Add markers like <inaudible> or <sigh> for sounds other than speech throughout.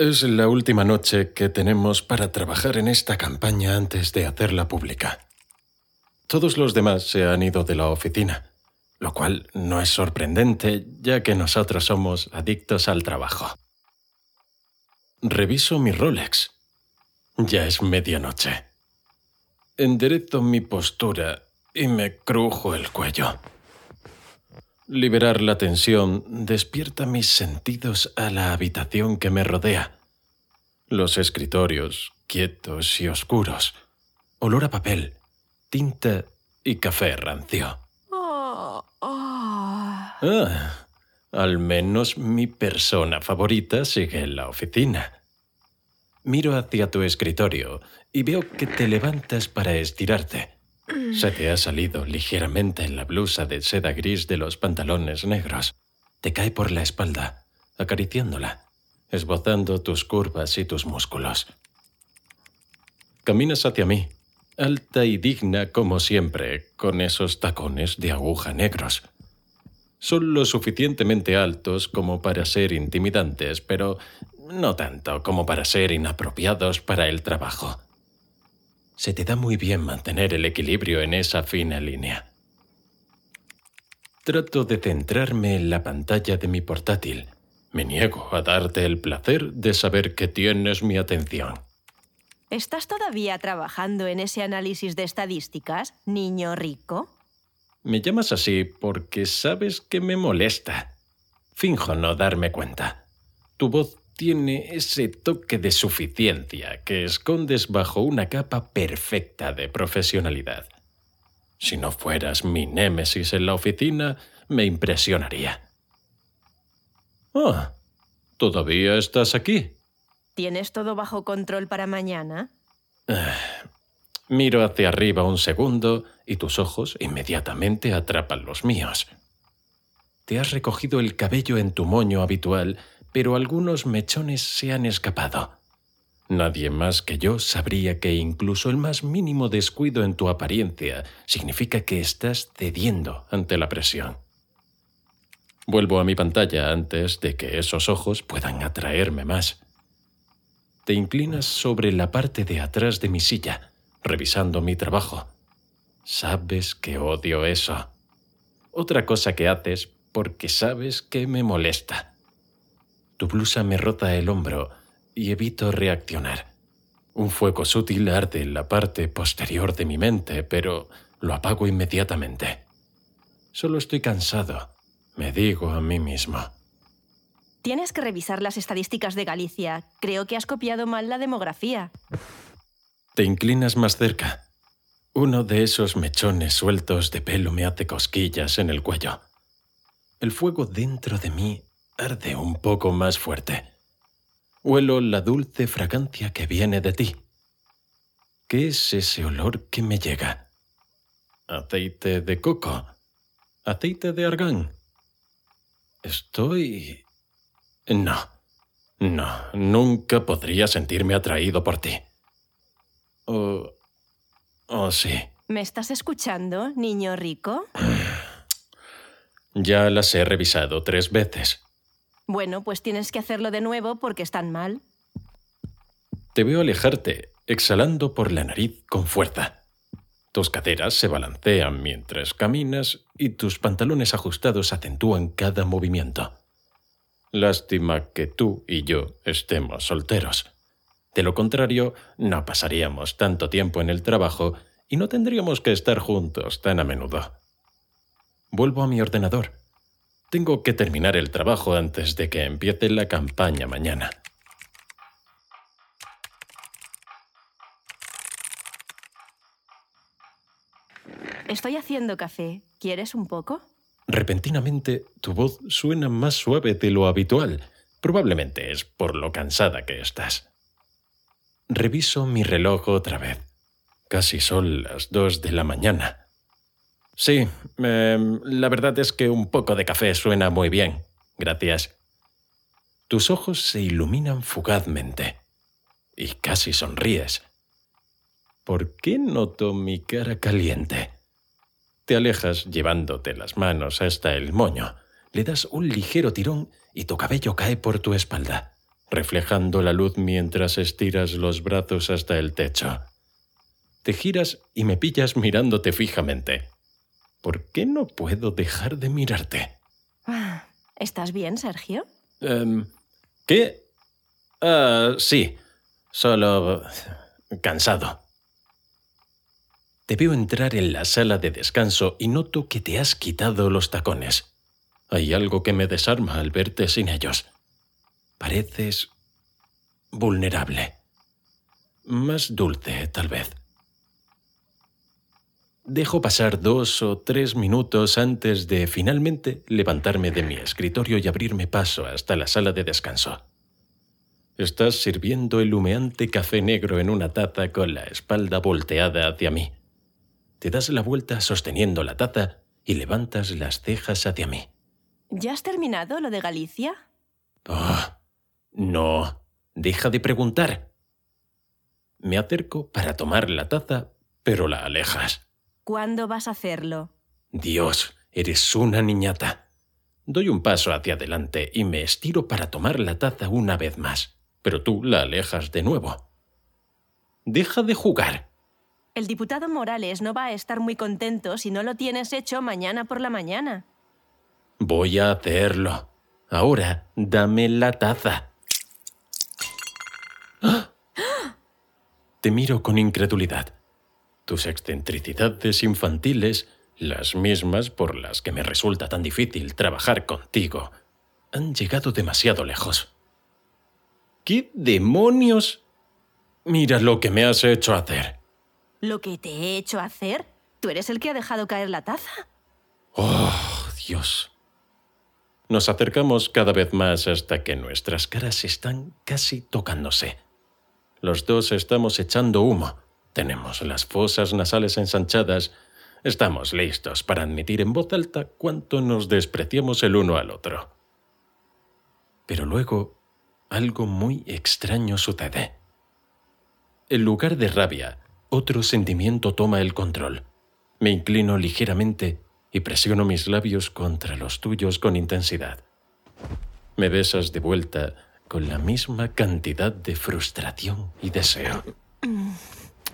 Es la última noche que tenemos para trabajar en esta campaña antes de hacerla pública. Todos los demás se han ido de la oficina, lo cual no es sorprendente ya que nosotros somos adictos al trabajo. Reviso mi Rolex. Ya es medianoche. Enderezo mi postura y me crujo el cuello. Liberar la tensión despierta mis sentidos a la habitación que me rodea. Los escritorios, quietos y oscuros. Olor a papel, tinta y café rancio. Oh, oh. Ah, al menos mi persona favorita sigue en la oficina. Miro hacia tu escritorio y veo que te levantas para estirarte. Se te ha salido ligeramente en la blusa de seda gris de los pantalones negros. Te cae por la espalda, acariciándola, esbozando tus curvas y tus músculos. Caminas hacia mí, alta y digna como siempre, con esos tacones de aguja negros. Son lo suficientemente altos como para ser intimidantes, pero no tanto como para ser inapropiados para el trabajo. Se te da muy bien mantener el equilibrio en esa fina línea. Trato de centrarme en la pantalla de mi portátil. Me niego a darte el placer de saber que tienes mi atención. ¿Estás todavía trabajando en ese análisis de estadísticas, niño rico? Me llamas así porque sabes que me molesta. Finjo no darme cuenta. Tu voz tiene ese toque de suficiencia que escondes bajo una capa perfecta de profesionalidad. Si no fueras mi némesis en la oficina, me impresionaría. Ah, ¿todavía estás aquí? ¿Tienes todo bajo control para mañana? Miro hacia arriba un segundo y tus ojos inmediatamente atrapan los míos. Te has recogido el cabello en tu moño habitual pero algunos mechones se han escapado. Nadie más que yo sabría que incluso el más mínimo descuido en tu apariencia significa que estás cediendo ante la presión. Vuelvo a mi pantalla antes de que esos ojos puedan atraerme más. Te inclinas sobre la parte de atrás de mi silla, revisando mi trabajo. Sabes que odio eso. Otra cosa que haces porque sabes que me molesta. Tu blusa me rota el hombro y evito reaccionar. Un fuego sutil arde en la parte posterior de mi mente, pero lo apago inmediatamente. Solo estoy cansado, me digo a mí mismo. Tienes que revisar las estadísticas de Galicia. Creo que has copiado mal la demografía. Te inclinas más cerca. Uno de esos mechones sueltos de pelo me hace cosquillas en el cuello. El fuego dentro de mí arde un poco más fuerte. Huelo la dulce fragancia que viene de ti. ¿Qué es ese olor que me llega? ¿Aceite de coco? ¿Aceite de argán? Estoy... No, no, nunca podría sentirme atraído por ti. Oh... Oh, sí. ¿Me estás escuchando, niño rico? Ya las he revisado tres veces. Bueno, pues tienes que hacerlo de nuevo porque están mal. Te veo alejarte, exhalando por la nariz con fuerza. Tus caderas se balancean mientras caminas y tus pantalones ajustados acentúan cada movimiento. Lástima que tú y yo estemos solteros. De lo contrario, no pasaríamos tanto tiempo en el trabajo y no tendríamos que estar juntos tan a menudo. Vuelvo a mi ordenador tengo que terminar el trabajo antes de que empiece la campaña mañana. Estoy haciendo café. ¿Quieres un poco? Repentinamente, tu voz suena más suave de lo habitual. Probablemente es por lo cansada que estás. Reviso mi reloj otra vez. Casi son las dos de la mañana. Sí, em, la verdad es que un poco de café suena muy bien. Gracias. Tus ojos se iluminan fugazmente y casi sonríes. ¿Por qué noto mi cara caliente? Te alejas llevándote las manos hasta el moño. Le das un ligero tirón y tu cabello cae por tu espalda. reflejando la luz mientras estiras los brazos hasta el techo. Te giras y me pillas mirándote fijamente. ¿Por qué no puedo dejar de mirarte? Ah, ¿Estás bien, Sergio? Em, ¿Qué? Ah, sí, solo cansado. Te veo entrar en la sala de descanso y noto que te has quitado los tacones. Hay algo que me desarma al verte sin ellos. Pareces vulnerable. Más dulce, tal vez. Dejo pasar dos o tres minutos antes de finalmente levantarme de mi escritorio y abrirme paso hasta la sala de descanso. Estás sirviendo el humeante café negro en una taza con la espalda volteada hacia mí. Te das la vuelta sosteniendo la taza y levantas las cejas hacia mí. ¿Ya has terminado lo de Galicia? Oh, no, deja de preguntar. Me acerco para tomar la taza, pero la alejas. ¿Cuándo vas a hacerlo? Dios, eres una niñata. Doy un paso hacia adelante y me estiro para tomar la taza una vez más, pero tú la alejas de nuevo. Deja de jugar. El diputado Morales no va a estar muy contento si no lo tienes hecho mañana por la mañana. Voy a hacerlo. Ahora, dame la taza. <gasps> ¡Ah! Te miro con incredulidad. Tus excentricidades infantiles, las mismas por las que me resulta tan difícil trabajar contigo, han llegado demasiado lejos. ¿Qué demonios? Mira lo que me has hecho hacer. ¿Lo que te he hecho hacer? ¿Tú eres el que ha dejado caer la taza? Oh, Dios. Nos acercamos cada vez más hasta que nuestras caras están casi tocándose. Los dos estamos echando humo. Tenemos las fosas nasales ensanchadas. Estamos listos para admitir en voz alta cuánto nos despreciamos el uno al otro. Pero luego algo muy extraño sucede. En lugar de rabia, otro sentimiento toma el control. Me inclino ligeramente y presiono mis labios contra los tuyos con intensidad. Me besas de vuelta con la misma cantidad de frustración y deseo.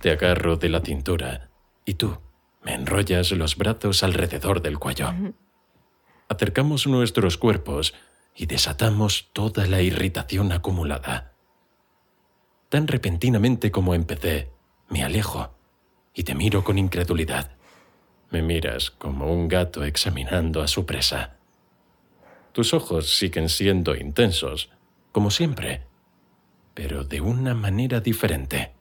Te agarro de la cintura y tú me enrollas los brazos alrededor del cuello. Acercamos nuestros cuerpos y desatamos toda la irritación acumulada. Tan repentinamente como empecé, me alejo y te miro con incredulidad. Me miras como un gato examinando a su presa. Tus ojos siguen siendo intensos, como siempre, pero de una manera diferente.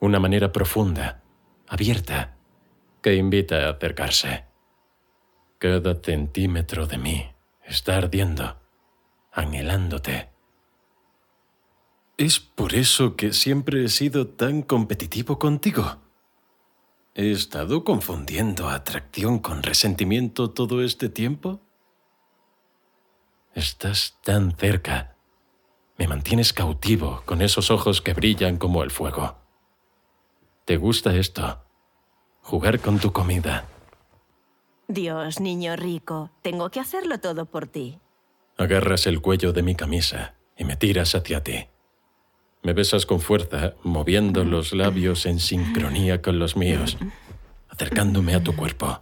Una manera profunda, abierta, que invita a acercarse. Cada centímetro de mí está ardiendo, anhelándote. ¿Es por eso que siempre he sido tan competitivo contigo? ¿He estado confundiendo atracción con resentimiento todo este tiempo? Estás tan cerca. Me mantienes cautivo con esos ojos que brillan como el fuego. ¿Te gusta esto? Jugar con tu comida. Dios, niño rico, tengo que hacerlo todo por ti. Agarras el cuello de mi camisa y me tiras hacia ti. Me besas con fuerza, moviendo los labios en sincronía con los míos, acercándome a tu cuerpo.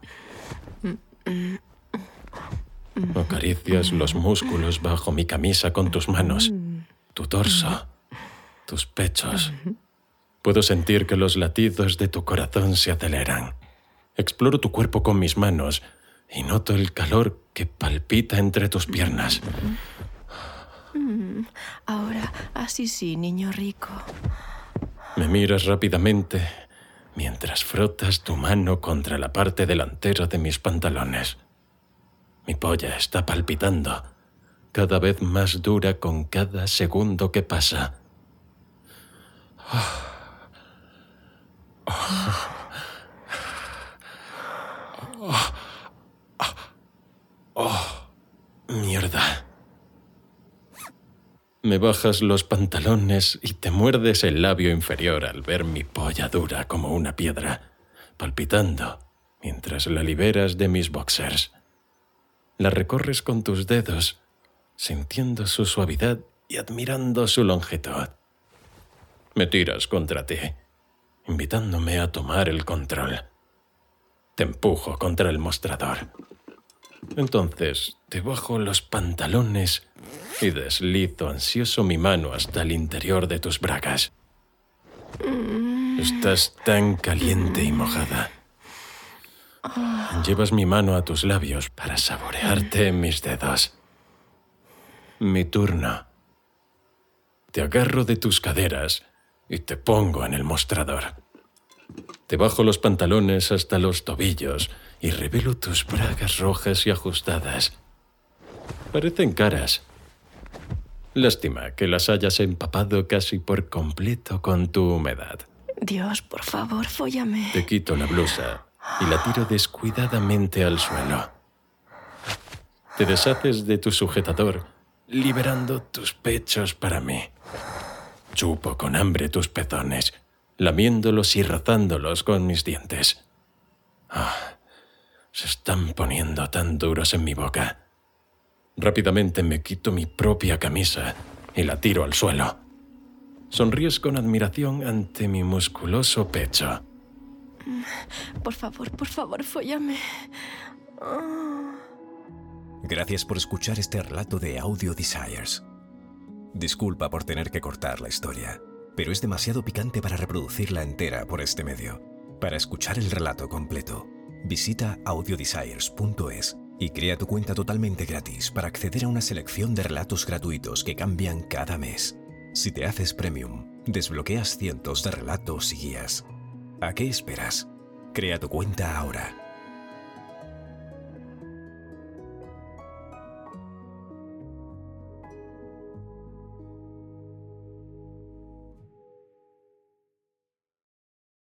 Acaricias los músculos bajo mi camisa con tus manos, tu torso, tus pechos. Puedo sentir que los latidos de tu corazón se aceleran. Exploro tu cuerpo con mis manos y noto el calor que palpita entre tus piernas. Mm, ahora, así sí, niño rico. Me miras rápidamente mientras frotas tu mano contra la parte delantera de mis pantalones. Mi polla está palpitando, cada vez más dura con cada segundo que pasa. Oh, mierda. Me bajas los pantalones y te muerdes el labio inferior al ver mi polla dura como una piedra, palpitando mientras la liberas de mis boxers. La recorres con tus dedos, sintiendo su suavidad y admirando su longitud. Me tiras contra ti, invitándome a tomar el control. Te empujo contra el mostrador. Entonces te bajo los pantalones y deslizo ansioso mi mano hasta el interior de tus bragas. Estás tan caliente y mojada. Llevas mi mano a tus labios para saborearte mis dedos. Mi turno. Te agarro de tus caderas y te pongo en el mostrador. Te bajo los pantalones hasta los tobillos y revelo tus bragas rojas y ajustadas. Parecen caras. Lástima que las hayas empapado casi por completo con tu humedad. Dios, por favor, fóllame. Te quito la blusa y la tiro descuidadamente al suelo. Te deshaces de tu sujetador, liberando tus pechos para mí. Chupo con hambre tus pezones, lamiéndolos y rozándolos con mis dientes. Ah, se están poniendo tan duros en mi boca. Rápidamente me quito mi propia camisa y la tiro al suelo. Sonríes con admiración ante mi musculoso pecho. Por favor, por favor, fóllame. Gracias por escuchar este relato de Audio Desires. Disculpa por tener que cortar la historia, pero es demasiado picante para reproducirla entera por este medio. Para escuchar el relato completo, visita audiodesires.es y crea tu cuenta totalmente gratis para acceder a una selección de relatos gratuitos que cambian cada mes. Si te haces premium, desbloqueas cientos de relatos y guías. ¿A qué esperas? Crea tu cuenta ahora